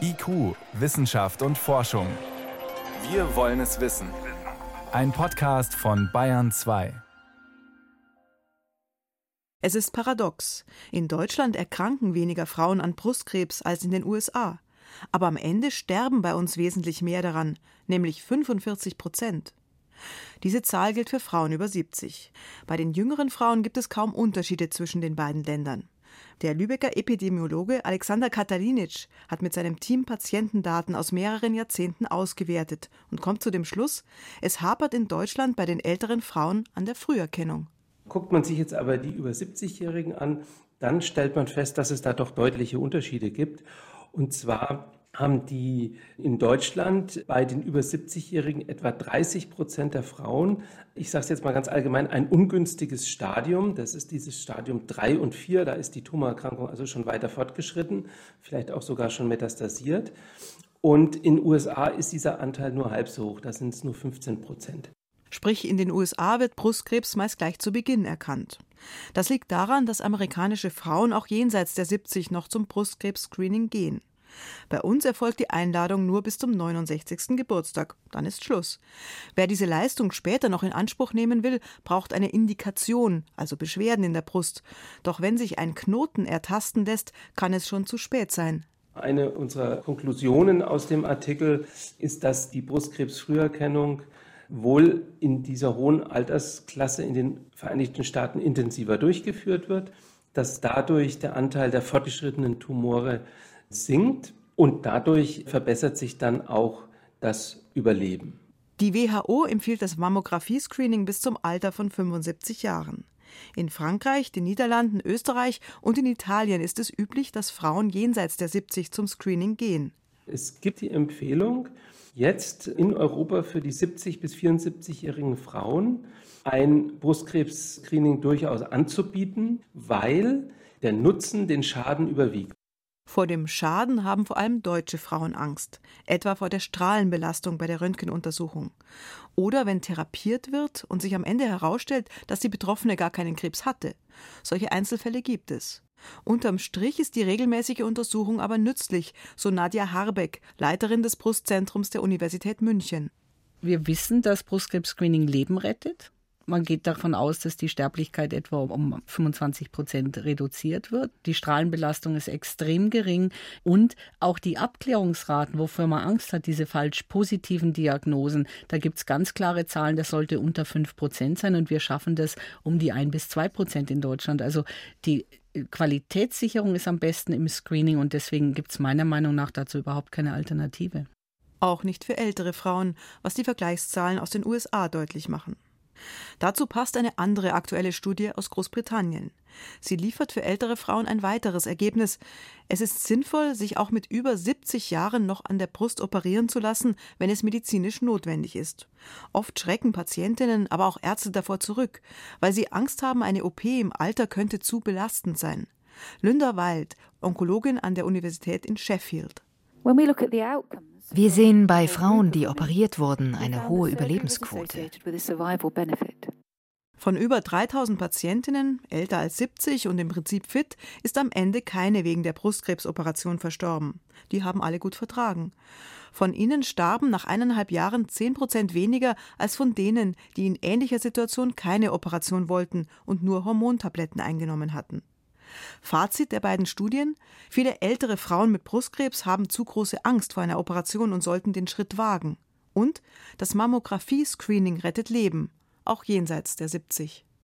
IQ, Wissenschaft und Forschung. Wir wollen es wissen. Ein Podcast von Bayern 2. Es ist paradox. In Deutschland erkranken weniger Frauen an Brustkrebs als in den USA. Aber am Ende sterben bei uns wesentlich mehr daran, nämlich 45 Prozent. Diese Zahl gilt für Frauen über 70. Bei den jüngeren Frauen gibt es kaum Unterschiede zwischen den beiden Ländern. Der Lübecker Epidemiologe Alexander Katalinic hat mit seinem Team Patientendaten aus mehreren Jahrzehnten ausgewertet und kommt zu dem Schluss, es hapert in Deutschland bei den älteren Frauen an der Früherkennung. Guckt man sich jetzt aber die über 70-Jährigen an, dann stellt man fest, dass es da doch deutliche Unterschiede gibt. Und zwar haben die in Deutschland bei den über 70-Jährigen etwa 30 Prozent der Frauen, ich sage es jetzt mal ganz allgemein, ein ungünstiges Stadium. Das ist dieses Stadium 3 und 4. Da ist die Tumorerkrankung also schon weiter fortgeschritten, vielleicht auch sogar schon metastasiert. Und in den USA ist dieser Anteil nur halb so hoch, da sind es nur 15 Prozent. Sprich, in den USA wird Brustkrebs meist gleich zu Beginn erkannt. Das liegt daran, dass amerikanische Frauen auch jenseits der 70 noch zum Brustkrebs-Screening gehen. Bei uns erfolgt die Einladung nur bis zum 69. Geburtstag. Dann ist Schluss. Wer diese Leistung später noch in Anspruch nehmen will, braucht eine Indikation, also Beschwerden in der Brust. Doch wenn sich ein Knoten ertasten lässt, kann es schon zu spät sein. Eine unserer Konklusionen aus dem Artikel ist, dass die Brustkrebsfrüherkennung wohl in dieser hohen Altersklasse in den Vereinigten Staaten intensiver durchgeführt wird, dass dadurch der Anteil der fortgeschrittenen Tumore sinkt und dadurch verbessert sich dann auch das Überleben. Die WHO empfiehlt das Mammographie-Screening bis zum Alter von 75 Jahren. In Frankreich, den Niederlanden, Österreich und in Italien ist es üblich, dass Frauen jenseits der 70 zum Screening gehen. Es gibt die Empfehlung, jetzt in Europa für die 70 bis 74-jährigen Frauen ein Brustkrebs-Screening durchaus anzubieten, weil der Nutzen den Schaden überwiegt. Vor dem Schaden haben vor allem deutsche Frauen Angst, etwa vor der Strahlenbelastung bei der Röntgenuntersuchung. Oder wenn therapiert wird und sich am Ende herausstellt, dass die Betroffene gar keinen Krebs hatte. Solche Einzelfälle gibt es. Unterm Strich ist die regelmäßige Untersuchung aber nützlich, so Nadja Harbeck, Leiterin des Brustzentrums der Universität München. Wir wissen, dass Brustkrebs-Screening Leben rettet. Man geht davon aus, dass die Sterblichkeit etwa um 25 Prozent reduziert wird. Die Strahlenbelastung ist extrem gering und auch die Abklärungsraten, wofür man Angst hat, diese falsch positiven Diagnosen, da gibt es ganz klare Zahlen, das sollte unter 5 Prozent sein und wir schaffen das um die 1 bis 2 Prozent in Deutschland. Also die Qualitätssicherung ist am besten im Screening und deswegen gibt es meiner Meinung nach dazu überhaupt keine Alternative. Auch nicht für ältere Frauen, was die Vergleichszahlen aus den USA deutlich machen. Dazu passt eine andere aktuelle Studie aus Großbritannien. Sie liefert für ältere Frauen ein weiteres Ergebnis. Es ist sinnvoll, sich auch mit über 70 Jahren noch an der Brust operieren zu lassen, wenn es medizinisch notwendig ist. Oft schrecken Patientinnen, aber auch Ärzte davor zurück, weil sie Angst haben, eine OP im Alter könnte zu belastend sein. Lynda Wild, Onkologin an der Universität in Sheffield. Wir sehen bei Frauen, die operiert wurden, eine hohe Überlebensquote. Von über 3000 Patientinnen, älter als 70 und im Prinzip fit, ist am Ende keine wegen der Brustkrebsoperation verstorben. Die haben alle gut vertragen. Von ihnen starben nach eineinhalb Jahren 10 Prozent weniger als von denen, die in ähnlicher Situation keine Operation wollten und nur Hormontabletten eingenommen hatten. Fazit der beiden Studien: Viele ältere Frauen mit Brustkrebs haben zu große Angst vor einer Operation und sollten den Schritt wagen. Und das Mammographie-Screening rettet Leben, auch jenseits der 70.